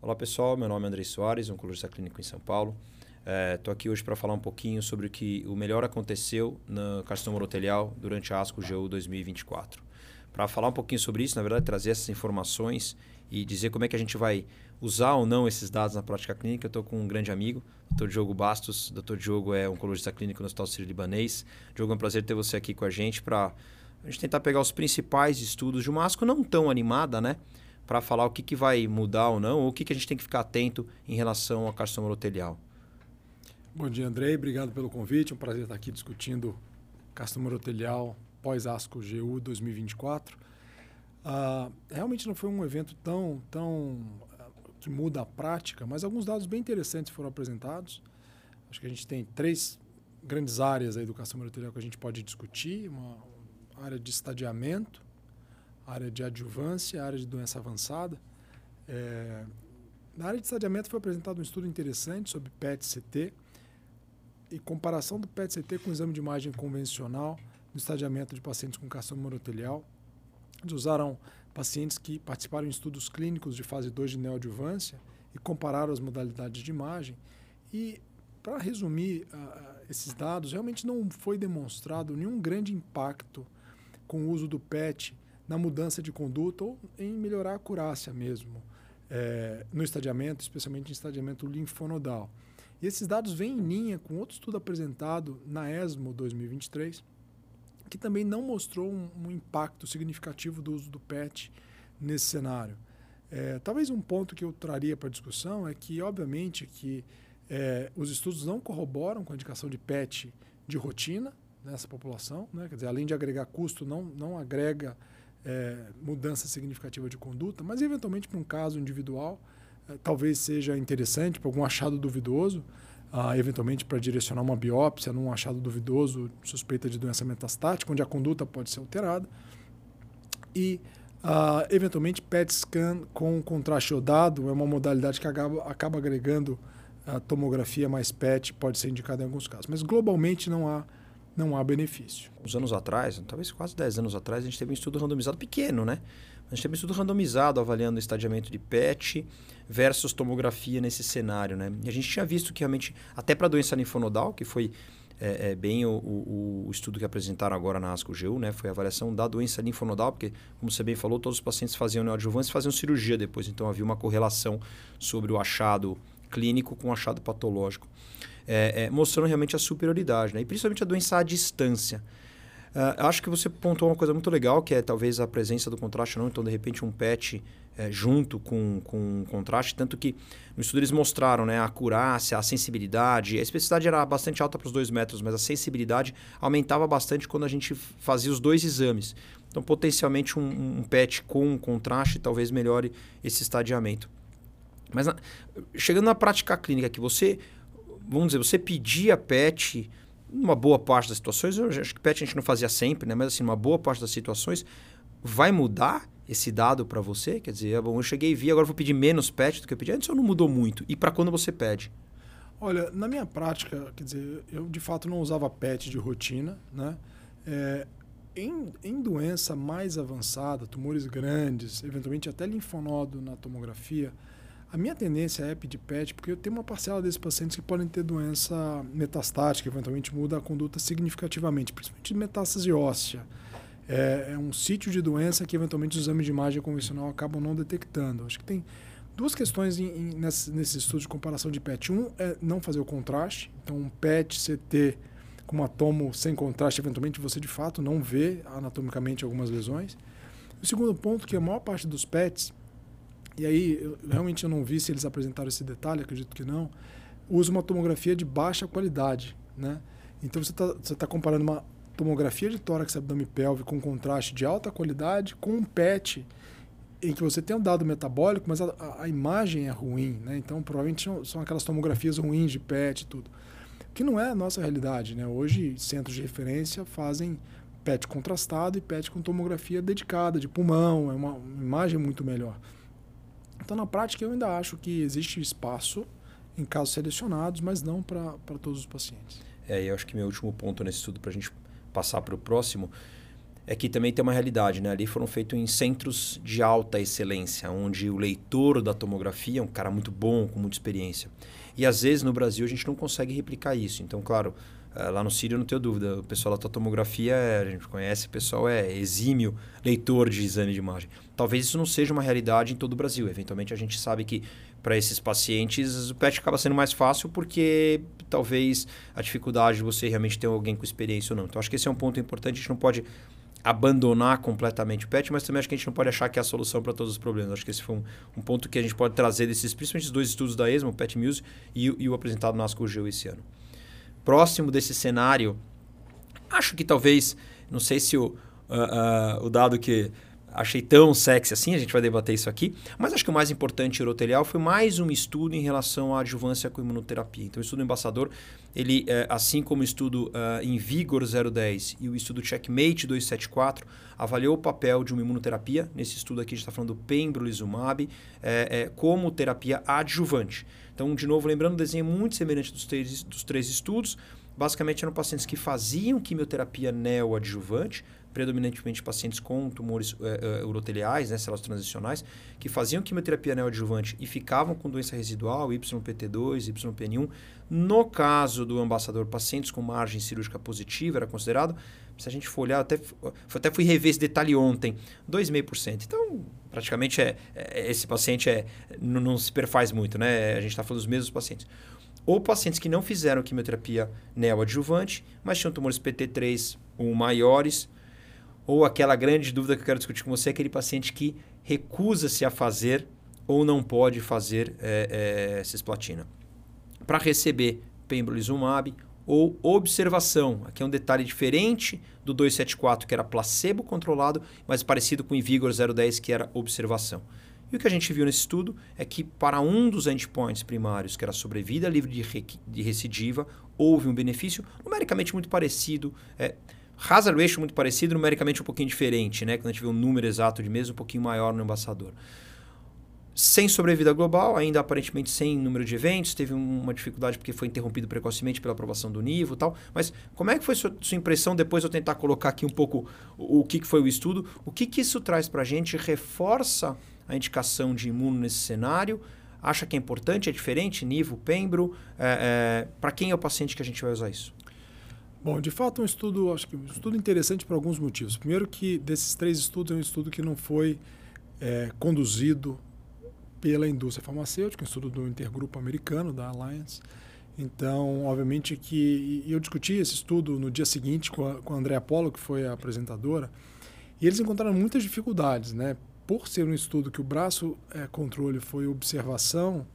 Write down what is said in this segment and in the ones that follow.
Olá pessoal, meu nome é Andrei Soares, oncologista clínico em São Paulo. Estou é, aqui hoje para falar um pouquinho sobre o que o melhor aconteceu no carcinoma urotelial durante a ASCO GU 2024. Para falar um pouquinho sobre isso, na verdade, trazer essas informações e dizer como é que a gente vai usar ou não esses dados na prática clínica, eu estou com um grande amigo, Dr. Diogo Bastos. Dr. Diogo é oncologista clínico no Hospital Sírio-Libanês. Diogo, é um prazer ter você aqui com a gente para a gente tentar pegar os principais estudos de uma ASCO não tão animada, né? Para falar o que, que vai mudar ou não, ou o que, que a gente tem que ficar atento em relação ao carcinoma urotelial. Bom dia, Andrei. Obrigado pelo convite. É um prazer estar aqui discutindo carcinoma urotelial pós-ASCO GU 2024. Uh, realmente não foi um evento tão, tão uh, que muda a prática, mas alguns dados bem interessantes foram apresentados. Acho que a gente tem três grandes áreas aí do carcinoma urotelial que a gente pode discutir. Uma área de estadiamento, área de adjuvância, área de doença avançada. É, na área de estadiamento foi apresentado um estudo interessante sobre PET-CT, e comparação do PET-CT com o exame de imagem convencional no estadiamento de pacientes com carcinoma urotelial. Eles usaram pacientes que participaram em estudos clínicos de fase 2 de neoadjuvância e compararam as modalidades de imagem. E, para resumir uh, esses dados, realmente não foi demonstrado nenhum grande impacto com o uso do PET na mudança de conduta ou em melhorar a acurácia mesmo é, no estadiamento, especialmente em estadiamento linfonodal. E esses dados vêm em linha com outro estudo apresentado na ESMO 2023, que também não mostrou um, um impacto significativo do uso do PET nesse cenário. É, talvez um ponto que eu traria para discussão é que, obviamente, que é, os estudos não corroboram com a indicação de PET de rotina nessa população, né? quer dizer, além de agregar custo, não, não agrega é, mudança significativa de conduta, mas eventualmente para um caso individual, é, talvez seja interessante para algum achado duvidoso, eventualmente para direcionar uma biópsia num achado duvidoso, suspeita de doença metastática, onde a conduta pode ser alterada. E, uh, eventualmente, PET scan com contraste iodado é uma modalidade que acaba, acaba agregando a tomografia mais PET, pode ser indicada em alguns casos. Mas, globalmente, não há não há benefício. Uns anos atrás, talvez quase 10 anos atrás, a gente teve um estudo randomizado pequeno, né? A gente teve um estudo randomizado avaliando o estadiamento de PET versus tomografia nesse cenário, né? E a gente tinha visto que realmente, até para a doença linfonodal, que foi é, é, bem o, o, o, estudo que apresentaram agora na ASCO-GU, né? Foi a avaliação da doença linfonodal, porque, como você bem falou, todos os pacientes faziam neoadjuvância e faziam cirurgia depois. Então, havia uma correlação sobre o achado clínico com achado patológico. É, é, mostrando realmente a superioridade, né? E principalmente a doença à distância. Uh, acho que você pontuou uma coisa muito legal, que é talvez a presença do contraste, não. Então, de repente, um PET é, junto com, com contraste. Tanto que no estudo eles mostraram né, a acurácia, a sensibilidade. A especificidade era bastante alta para os dois metros, mas a sensibilidade aumentava bastante quando a gente fazia os dois exames. Então, potencialmente, um, um PET com contraste talvez melhore esse estadiamento. Mas na, chegando na prática clínica, que você, vamos dizer, você pedia PET numa boa parte das situações, eu acho que PET a gente não fazia sempre, né? mas assim, numa boa parte das situações, vai mudar esse dado para você? Quer dizer, bom, eu cheguei e vi, agora vou pedir menos PET do que eu pedi antes ou não mudou muito? E para quando você pede? Olha, na minha prática, quer dizer, eu de fato não usava PET de rotina, né? É, em, em doença mais avançada, tumores grandes, eventualmente até linfonodo na tomografia, a minha tendência é pedir PET, porque eu tenho uma parcela desses pacientes que podem ter doença metastática, eventualmente muda a conduta significativamente, principalmente metástase óssea. É, é, um sítio de doença que eventualmente os exames de imagem convencional acabam não detectando. Acho que tem duas questões em, em, nesse, nesse estudo de comparação de PET. Um é não fazer o contraste. Então, um PET CT com uma tomo sem contraste, eventualmente você de fato não vê anatomicamente algumas lesões. O segundo ponto que a maior parte dos PETs e aí, eu, realmente eu não vi se eles apresentaram esse detalhe, acredito que não, usa uma tomografia de baixa qualidade, né? Então você está você tá comparando uma tomografia de tórax abdômen pélvico com contraste de alta qualidade com um PET em que você tem um dado metabólico, mas a, a, a imagem é ruim, né? Então provavelmente são, são aquelas tomografias ruins de PET e tudo. Que não é a nossa realidade, né? Hoje centros de referência fazem PET contrastado e PET com tomografia dedicada de pulmão, é uma imagem muito melhor. Então, na prática, eu ainda acho que existe espaço em casos selecionados, mas não para todos os pacientes. é, eu acho que meu último ponto nesse estudo para a gente passar para o próximo, é que também tem uma realidade, né? Ali foram feitos em centros de alta excelência, onde o leitor da tomografia é um cara muito bom, com muita experiência. E às vezes no Brasil a gente não consegue replicar isso. Então, claro, lá no Sírio não tenho dúvida, o pessoal da tomografia, a gente conhece, o pessoal é exímio leitor de exame de imagem. Talvez isso não seja uma realidade em todo o Brasil. Eventualmente a gente sabe que para esses pacientes o PET acaba sendo mais fácil porque talvez a dificuldade de você realmente ter alguém com experiência ou não. Então acho que esse é um ponto importante, a gente não pode abandonar completamente o PET, mas também acho que a gente não pode achar que é a solução para todos os problemas. Acho que esse foi um, um, ponto que a gente pode trazer desses, principalmente os dois estudos da ESMO, o PET Muse e, e, o apresentado no ASCO Geo esse ano. Próximo desse cenário, acho que talvez, não sei se o, uh, uh, o dado que achei tão sexy assim, a gente vai debater isso aqui. Mas acho que o mais importante urotelial foi mais um estudo em relação à adjuvância com imunoterapia. Então, o estudo embaçador, ele, é, assim como o estudo uh, em Vigor 010 e o estudo Checkmate 274, avaliou o papel de uma imunoterapia. Nesse estudo aqui, a gente está falando do pembrolizumab é, é, como terapia adjuvante. Então, de novo, lembrando, o desenho muito semelhante dos três, dos três estudos. Basicamente, eram pacientes que faziam quimioterapia neoadjuvante, predominantemente pacientes com tumores uh, uroteliais, né, células transicionais, que faziam quimioterapia neoadjuvante e ficavam com doença residual, YPT2, YPN1. No caso do ambassador, pacientes com margem cirúrgica positiva era considerado. Se a gente for olhar, até, até fui rever esse detalhe ontem, 2,5%. Então, praticamente, é, é, esse paciente é, não, não se perfaz muito, né? A gente está falando dos mesmos pacientes ou pacientes que não fizeram quimioterapia neoadjuvante, mas tinham tumores PT3 ou maiores, ou aquela grande dúvida que eu quero discutir com você, aquele paciente que recusa-se a fazer ou não pode fazer é, é, cisplatina. Para receber pembrolizumab ou observação, aqui é um detalhe diferente do 274, que era placebo controlado, mas parecido com o Invigor 010, que era observação. E o que a gente viu nesse estudo é que para um dos endpoints primários, que era sobrevida livre de, re de recidiva, houve um benefício numericamente muito parecido. É, Hazard ratio muito parecido, numericamente um pouquinho diferente, né? Quando a gente vê um número exato de mês um pouquinho maior no embaçador. Sem sobrevida global, ainda aparentemente sem número de eventos, teve uma dificuldade porque foi interrompido precocemente pela aprovação do nível e tal. Mas como é que foi sua, sua impressão depois eu tentar colocar aqui um pouco o, o que, que foi o estudo? O que, que isso traz para a gente? Reforça a indicação de imuno nesse cenário? Acha que é importante, é diferente? Nível, pembro? É, é, para quem é o paciente que a gente vai usar isso? Bom, de fato, um estudo, acho que um estudo interessante por alguns motivos. Primeiro, que desses três estudos, é um estudo que não foi é, conduzido pela indústria farmacêutica, um estudo do intergrupo americano, da Alliance. Então, obviamente que. eu discuti esse estudo no dia seguinte com a, com a Andrea Polo, que foi a apresentadora, e eles encontraram muitas dificuldades, né? Por ser um estudo que o braço é, controle foi observação,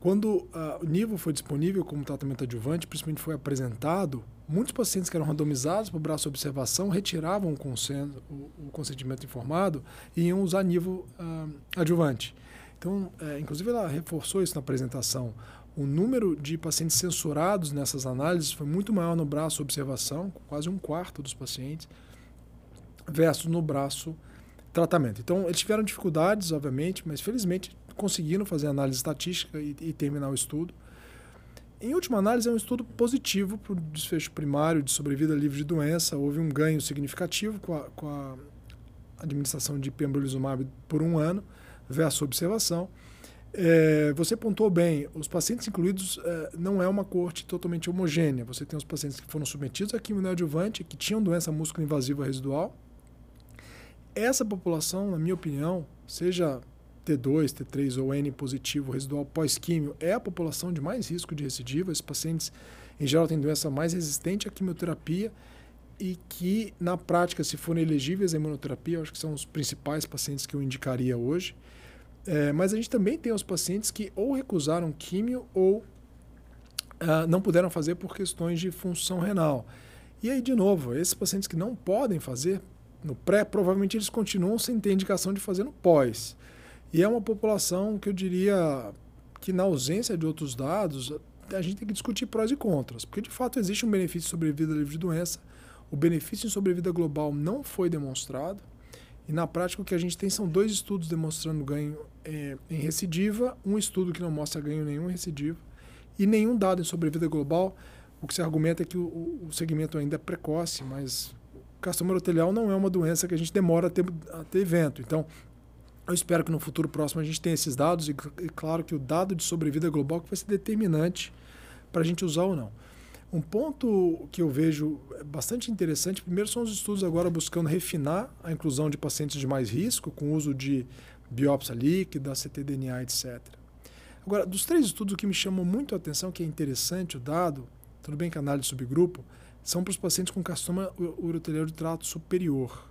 quando uh, o nível foi disponível como tratamento adjuvante, principalmente foi apresentado, muitos pacientes que eram randomizados para o braço observação retiravam o, o, o, consentimento informado e iam usar nível uh, adjuvante. Então, é, inclusive, ela reforçou isso na apresentação. O número de pacientes censurados nessas análises foi muito maior no braço observação, quase um quarto dos pacientes, versus no braço tratamento. Então, eles tiveram dificuldades, obviamente, mas felizmente conseguiram fazer análise estatística e, e terminar o estudo. Em última análise, é um estudo positivo para o desfecho primário de sobrevida livre de doença. Houve um ganho significativo com a, com a administração de pembrolizumab por um ano versus observação. É, você pontuou bem, os pacientes incluídos é, não é uma corte totalmente homogênea. Você tem os pacientes que foram submetidos a quimioadjuvante, que tinham doença músculo invasiva residual. Essa população, na minha opinião, seja T2, T3 ou N positivo residual pós-químio é a população de mais risco de recidiva. Esses pacientes, em geral, têm doença mais resistente à quimioterapia e que, na prática, se forem elegíveis à imunoterapia, acho que são os principais pacientes que eu indicaria hoje. É, mas a gente também tem os pacientes que ou recusaram químio ou uh, não puderam fazer por questões de função renal. E aí, de novo, esses pacientes que não podem fazer no pré, provavelmente eles continuam sem ter indicação de fazer no pós. E é uma população que eu diria que, na ausência de outros dados, a gente tem que discutir prós e contras, porque de fato existe um benefício de sobrevida livre de doença. O benefício em sobrevida global não foi demonstrado. E na prática o que a gente tem são dois estudos demonstrando ganho é, em recidiva, um estudo que não mostra ganho nenhum em recidiva, e nenhum dado em sobrevida global o que se argumenta é que o, o segmento ainda é precoce, mas o carcinoma urotelial não é uma doença que a gente demora a ter, a ter evento. Então, eu espero que no futuro próximo a gente tenha esses dados e, e claro que o dado de sobrevida global vai ser determinante para a gente usar ou não. Um ponto que eu vejo bastante interessante, primeiro são os estudos agora buscando refinar a inclusão de pacientes de mais risco, com uso de biópsia líquida, ctDNA, etc. Agora, dos três estudos, o que me chamou muito a atenção, que é interessante o dado, tudo bem que a análise de subgrupo, são para os pacientes com carcinoma urotelial de trato superior.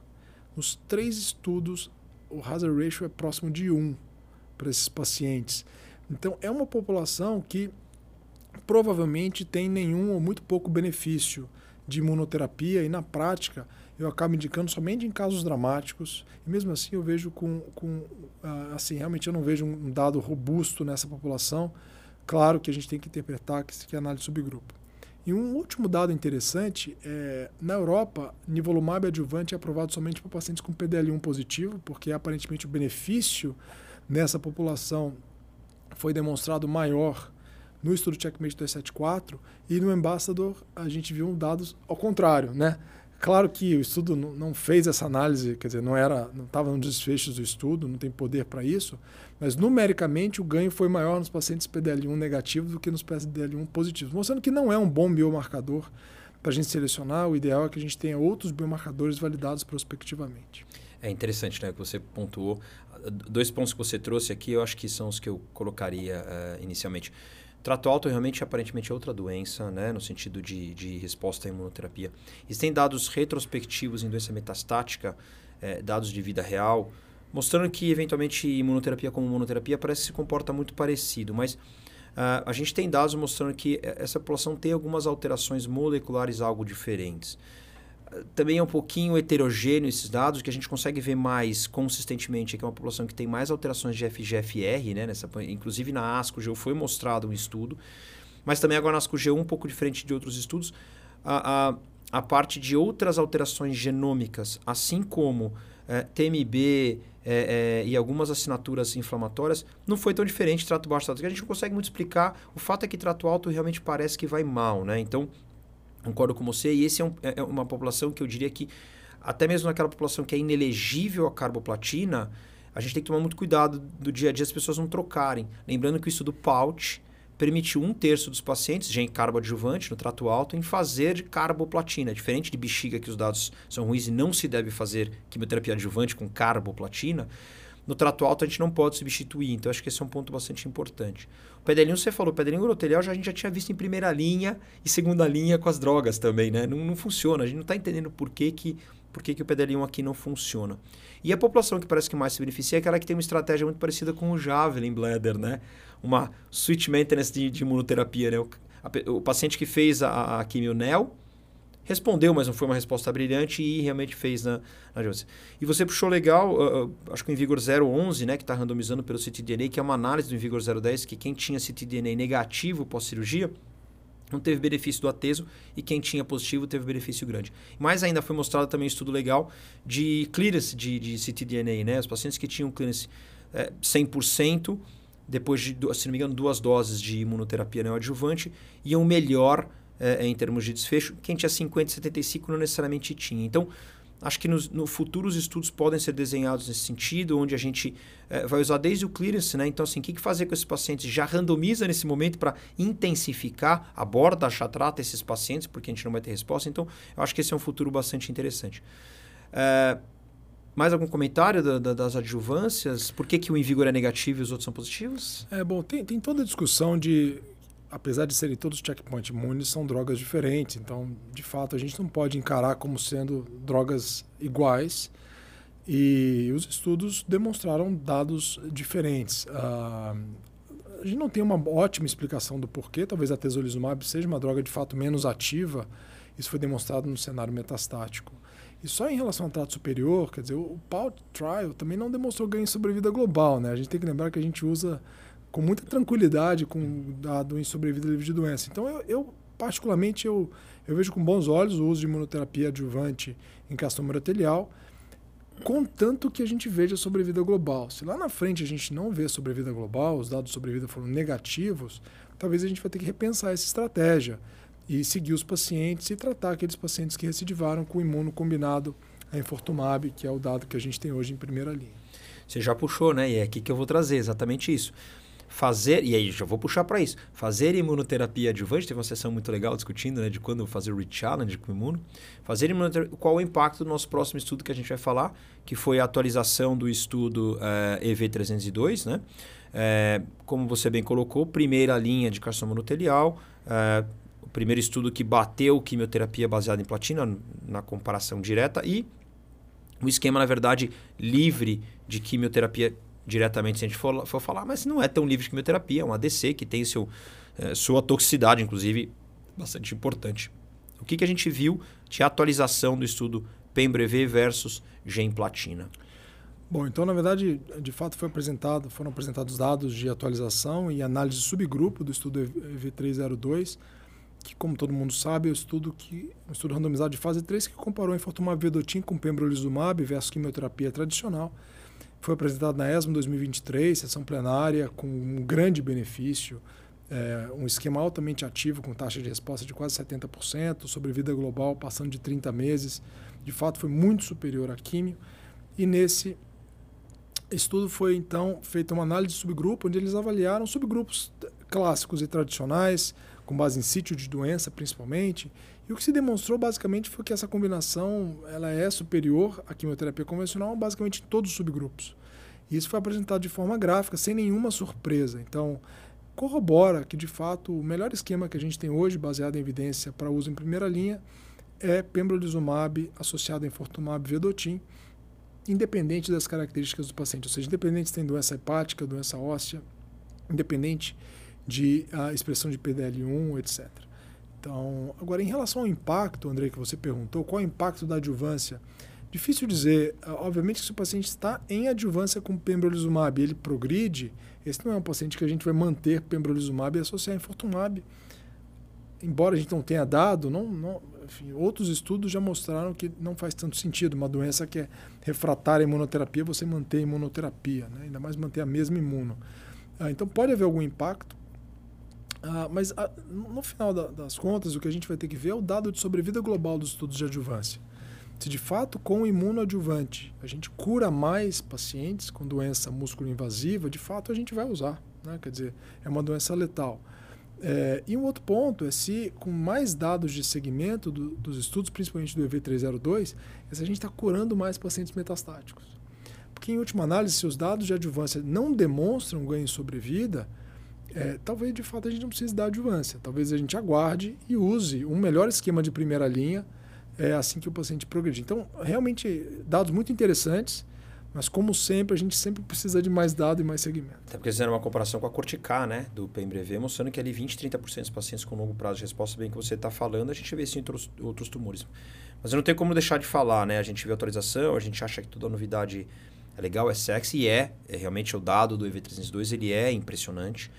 Nos três estudos, o hazard ratio é próximo de 1 para esses pacientes. Então, é uma população que provavelmente tem nenhum ou muito pouco benefício de imunoterapia e, na prática, eu acabo indicando somente em casos dramáticos. E mesmo assim, eu vejo com. com ah, assim, realmente eu não vejo um dado robusto nessa população. Claro que a gente tem que interpretar que isso é análise subgrupo. E um último dado interessante é, na Europa, nivolumab adjuvante é aprovado somente para pacientes com PDL1 positivo, porque aparentemente o benefício nessa população foi demonstrado maior no estudo Checkmate 274 e no Ambassador a gente viu dados ao contrário, né? Claro que o estudo não fez essa análise, quer dizer, não era, não estava nos desfechos do estudo, não tem poder para isso, mas numericamente o ganho foi maior nos pacientes PDL1 negativos do que nos PDL1 positivos, mostrando que não é um bom biomarcador para a gente selecionar. O ideal é que a gente tenha outros biomarcadores validados prospectivamente. É interessante, né, que você pontuou. Dois pontos que você trouxe aqui, eu acho que são os que eu colocaria uh, inicialmente. Trato alto realmente aparentemente é outra doença, né, no sentido de, de resposta à imunoterapia. Existem dados retrospectivos em doença metastática, é, dados de vida real, mostrando que eventualmente imunoterapia como imunoterapia parece que se comporta muito parecido, mas uh, a gente tem dados mostrando que essa população tem algumas alterações moleculares algo diferentes também é um pouquinho heterogêneo esses dados, que a gente consegue ver mais consistentemente que é uma população que tem mais alterações de FGFR, né? Nessa, inclusive na ASCO-GU foi mostrado um estudo, mas também agora na ASCO-GU um pouco diferente de outros estudos, a, a, a parte de outras alterações genômicas, assim como é, TMB é, é, e algumas assinaturas inflamatórias, não foi tão diferente trato baixo, trato A gente não consegue muito explicar. O fato é que trato alto realmente parece que vai mal, né? Então, Concordo com você. E esse é, um, é, é uma população que eu diria que, até mesmo naquela população que é inelegível à carboplatina, a gente tem que tomar muito cuidado do dia a dia as pessoas não trocarem. Lembrando que o estudo PAUT permitiu um terço dos pacientes, já em carboadjuvante, no trato alto, em fazer carboplatina. Diferente de bexiga, que os dados são ruins e não se deve fazer quimioterapia adjuvante com carboplatina, no trato alto a gente não pode substituir. Então, acho que esse é um ponto bastante importante. Pedelinho, você falou, pedelinho urotelial já, a gente já tinha visto em primeira linha e segunda linha com as drogas também, né? Não, não funciona. A gente não está entendendo por que, que, por que, que o pedelinho aqui não funciona. E a população que parece que mais se beneficia é aquela que tem uma estratégia muito parecida com o Javelin Bladder, né? Uma switch maintenance de, de imunoterapia, né? O, a, o paciente que fez a, a quimio-nel respondeu, mas não foi uma resposta brilhante e realmente fez na, na E você puxou legal, uh, acho que o Invigor 011, né, que está randomizando pelo ctDNA, que é uma análise do Invigor 010, que quem tinha ctDNA negativo pós-cirurgia não teve benefício do ateso e quem tinha positivo teve benefício grande. Mais ainda foi mostrado também um estudo legal de clearance de, de ctDNA, né? Os pacientes que tinham clearance é, 100%, depois de, se não me engano, duas doses de imunoterapia neoadjuvante, iam melhor é, em termos de desfecho. Quem tinha 50 e 75 não necessariamente tinha. Então, acho que nos, no futuro os estudos podem ser desenhados nesse sentido, onde a gente é, vai usar desde o clearance, né? Então, assim, o que, que fazer com esses pacientes? Já randomiza nesse momento para intensificar, aborda, já trata esses pacientes, porque a gente não vai ter resposta. Então, eu acho que esse é um futuro bastante interessante. É, mais algum comentário da, da, das adjuvâncias? Por que, que o Invigor é negativo e os outros são positivos? É, bom, tem, tem toda a discussão de apesar de serem todos checkpoint imunes, são drogas diferentes. Então, de fato, a gente não pode encarar como sendo drogas iguais. E os estudos demonstraram dados diferentes. Uh, a gente não tem uma ótima explicação do porquê. Talvez a tesolizumab seja uma droga de fato menos ativa. Isso foi demonstrado no cenário metastático. E só em relação ao trato superior, quer dizer, o PAUT trial também não demonstrou ganho em sobrevida global. Né? A gente tem que lembrar que a gente usa com muita tranquilidade com dado em sobrevida livre de doença. Então, eu, eu, particularmente, eu, eu vejo com bons olhos o uso de imunoterapia adjuvante em carcinoma urotelial, contanto que a gente veja sobrevida global. Se lá na frente a gente não vê sobrevida global, os dados de sobrevida foram negativos, talvez a gente vai ter que repensar essa estratégia. e seguir os pacientes e tratar aqueles pacientes que recidivaram com imuno combinado a enfortumab, que é o dado que a gente tem hoje em primeira linha. Você já puxou, né? E é aqui que eu vou trazer exatamente isso. Fazer, e aí já vou puxar para isso, fazer imunoterapia adjuvante, teve uma sessão muito legal discutindo né, de quando fazer o re-challenge com o imuno. Fazer imunoterapia, qual o impacto do nosso próximo estudo que a gente vai falar, que foi a atualização do estudo uh, eh, EV302, né? É, como você bem colocou, primeira linha de carcinoma endotelial, é, o primeiro estudo que bateu quimioterapia baseada em platina na comparação direta e o esquema, na verdade, livre de quimioterapia diretamente, se a gente for, for falar, mas não é tão livre de quimioterapia, é um ADC que tem seu, é, sua toxicidade, inclusive, bastante importante. O que, que a gente viu de atualização do estudo Pembreve versus Gemplatina? Bom, então na verdade, de fato foi apresentado, foram apresentados dados de atualização e análise subgrupo do estudo EV302, que como todo mundo sabe, é um estudo que um estudo randomizado de fase 3 que comparou enfortumab vedotin com pembrolizumab versus quimioterapia tradicional. Foi apresentado na ESMO 2023, sessão plenária com um grande benefício, é, um esquema altamente ativo com taxa de resposta de quase 70%, sobrevida global passando de 30 meses. De fato, foi muito superior à químio. E nesse estudo foi então feita uma análise de subgrupo, onde eles avaliaram subgrupos clássicos e tradicionais, com base em sítio de doença principalmente. E o que se demonstrou basicamente foi que essa combinação ela é superior à quimioterapia convencional basicamente em todos os subgrupos. E isso foi apresentado de forma gráfica, sem nenhuma surpresa. Então, corrobora que de fato o melhor esquema que a gente tem hoje, baseado em evidência para uso em primeira linha, é pembrolizumab associado a enfortumab vedotin independente das características do paciente, ou seja, independente se tem doença hepática, doença óssea, independente de a expressão de PDL1, etc. Então, agora em relação ao impacto, André, que você perguntou, qual é o impacto da adjuvância? Difícil dizer. Ah, obviamente, se o paciente está em adjuvância com pembrolizumab e ele progride, esse não é um paciente que a gente vai manter pembrolizumab e associar infortumab. Embora a gente não tenha dado, não, não, enfim, outros estudos já mostraram que não faz tanto sentido. Uma doença que é refratária à imunoterapia, você manter a imunoterapia, né? ainda mais manter a mesma imuno. Ah, então pode haver algum impacto, ah, mas ah, no final da, das contas, o que a gente vai ter que ver é o dado de sobrevida global dos estudos de adjuvância. Se de fato com o imunoadjuvante a gente cura mais pacientes com doença músculo invasiva, de fato a gente vai usar. Né? Quer dizer, é uma doença letal. É, e um outro ponto é se, com mais dados de segmento do, dos estudos, principalmente do EV302, é se a gente está curando mais pacientes metastáticos. Porque, em última análise, se os dados de adjuvância não demonstram ganho em sobrevida, é, talvez de fato a gente não precise dar adjuvância. Talvez a gente aguarde e use um melhor esquema de primeira linha é, assim que o paciente progredir. Então, realmente, dados muito interessantes. Mas, como sempre, a gente sempre precisa de mais dado e mais segmento. Até porque fizeram uma comparação com a Corticar, né, do PMBV, mostrando que ali 20, 30% dos pacientes com longo prazo de resposta, bem que você está falando, a gente vê isso em outros, outros tumores. Mas eu não tenho como deixar de falar, né? A gente vê atualização, a gente acha que toda novidade é legal, é sexy, e é. é realmente o dado do EV302, ele é impressionante.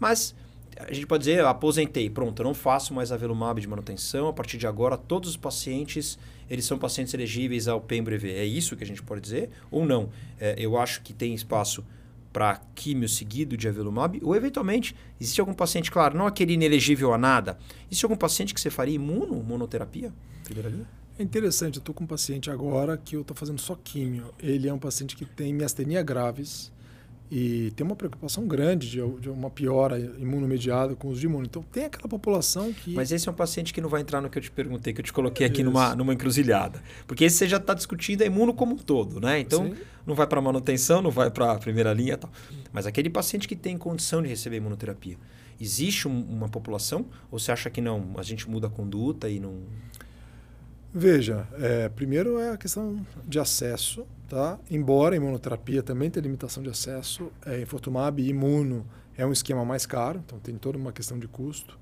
Mas a gente pode dizer, aposentei, pronto, eu não faço mais avelumab de manutenção, a partir de agora todos os pacientes, eles são pacientes elegíveis ao PEMBREV. É isso que a gente pode dizer? Ou não? É, eu acho que tem espaço para químio seguido de avelumab, ou eventualmente, existe algum paciente, claro, não aquele inelegível a nada, existe algum paciente que você faria imuno, monoterapia? É interessante, eu estou com um paciente agora que eu estou fazendo só químio. Ele é um paciente que tem miastenia graves, e tem uma preocupação grande de, de uma piora imunomediada com os de imuno. Então, tem aquela população que... Mas esse é um paciente que não vai entrar no que eu te perguntei, que eu te coloquei aqui numa, numa encruzilhada. Porque esse você já está discutindo a imuno como um todo, né? Então, Sim. não vai para manutenção, não vai para a primeira linha e tal. Mas aquele paciente que tem condição de receber imunoterapia, existe um, uma população? Ou você acha que não, a gente muda a conduta e não... Veja, é, primeiro é a questão de acesso, tá? Embora a imunoterapia também tenha limitação de acesso, é, Infortumab imuno é um esquema mais caro, então tem toda uma questão de custo.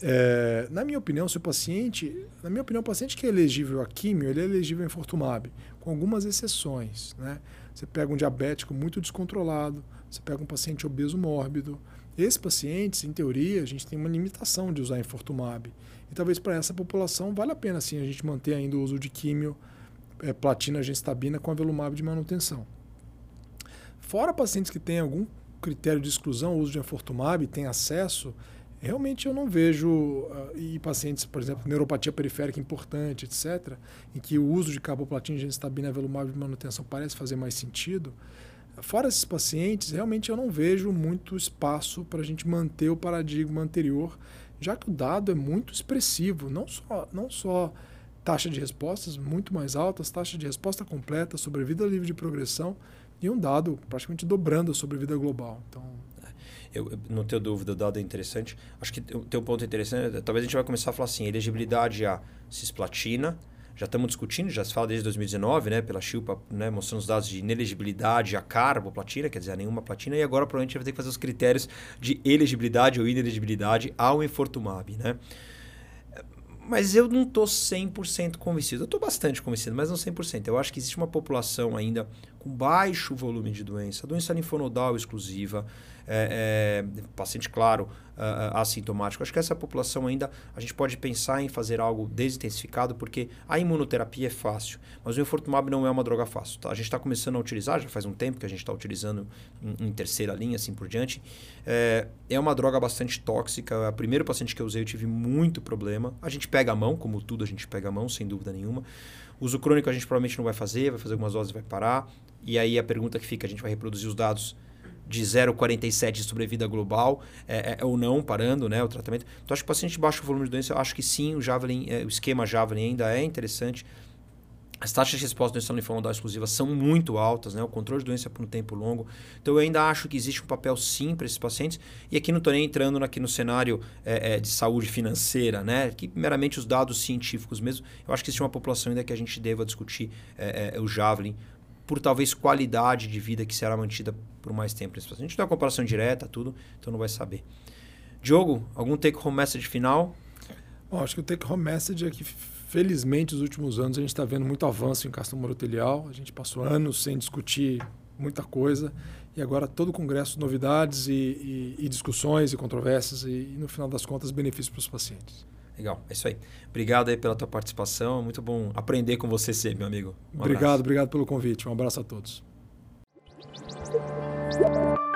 É, na minha opinião, se o paciente, na minha opinião, o paciente que é elegível a químio, ele é elegível a Infortumab, com algumas exceções, né? Você pega um diabético muito descontrolado, você pega um paciente obeso mórbido, esses pacientes, em teoria, a gente tem uma limitação de usar Infortumab. E talvez para essa população vale a pena sim a gente manter ainda o uso de químio, é, platina, gestabina com avelumab de manutenção. Fora pacientes que têm algum critério de exclusão, uso de enfortumab, têm acesso, Realmente eu não vejo, uh, e pacientes, por exemplo, neuropatia periférica importante, etc., em que o uso de carboplatina, genestabina, velumab de manutenção parece fazer mais sentido. Fora esses pacientes, realmente eu não vejo muito espaço para a gente manter o paradigma anterior, já que o dado é muito expressivo, não só, não só taxa de respostas muito mais altas, taxa de resposta completa, sobrevida livre de progressão e um dado praticamente dobrando a sobrevida global. Então, eu, não tenho dúvida, o dado é interessante. Acho que tem um ponto interessante. Talvez a gente vai começar a falar assim: elegibilidade a cisplatina. Já estamos discutindo, já se fala desde 2019, né, pela Chilpa, né, mostrando os dados de inelegibilidade a carboplatina, quer dizer, a nenhuma platina, e agora provavelmente vai ter que fazer os critérios de elegibilidade ou inelegibilidade ao Infortumab, né? Mas eu não estou 100% convencido. Eu estou bastante convencido, mas não 100%. Eu acho que existe uma população ainda com baixo volume de doença, doença linfonodal exclusiva, é, é, paciente, claro, assintomático. Acho que essa população ainda a gente pode pensar em fazer algo desintensificado, porque a imunoterapia é fácil, mas o infortumab não é uma droga fácil. Tá? A gente está começando a utilizar, já faz um tempo que a gente está utilizando em, em, terceira linha, assim por diante. É, é uma droga bastante tóxica. O primeiro paciente que eu usei eu tive muito problema. A gente pega a mão, como tudo a gente pega a mão, sem dúvida nenhuma. Uso crônico a gente provavelmente não vai fazer, vai fazer algumas doses e vai parar. E aí a pergunta que fica, a gente vai reproduzir os dados de 0,47 de sobrevida global é, é, ou não, parando né, o tratamento. Então, acho que o paciente de baixo volume de doença, eu acho que sim, o Javelin, é, o esquema Javelin ainda é interessante. As taxas de resposta do estado linfonodal exclusiva são muito altas, né? o controle de doença por um tempo longo. Então, eu ainda acho que existe um papel sim para esses pacientes. E aqui não estou nem entrando aqui no cenário é, é, de saúde financeira, né? que meramente os dados científicos mesmo. Eu acho que existe uma população ainda que a gente deva discutir é, é o Javelin por talvez qualidade de vida que será mantida por mais tempo. A gente é uma comparação direta, tudo, então não vai saber. Diogo, algum take home message final? Bom, acho que o take home message é que, felizmente, nos últimos anos a gente está vendo muito avanço em castro morotelial. A gente passou anos sem discutir muita coisa e agora todo o congresso, novidades e, e, e discussões e controvérsias e, e, no final das contas, benefícios para os pacientes. Legal, é isso aí. Obrigado aí pela tua participação. Muito bom aprender com você ser, meu amigo. Um obrigado, abraço. obrigado pelo convite. Um abraço a todos. Thank you.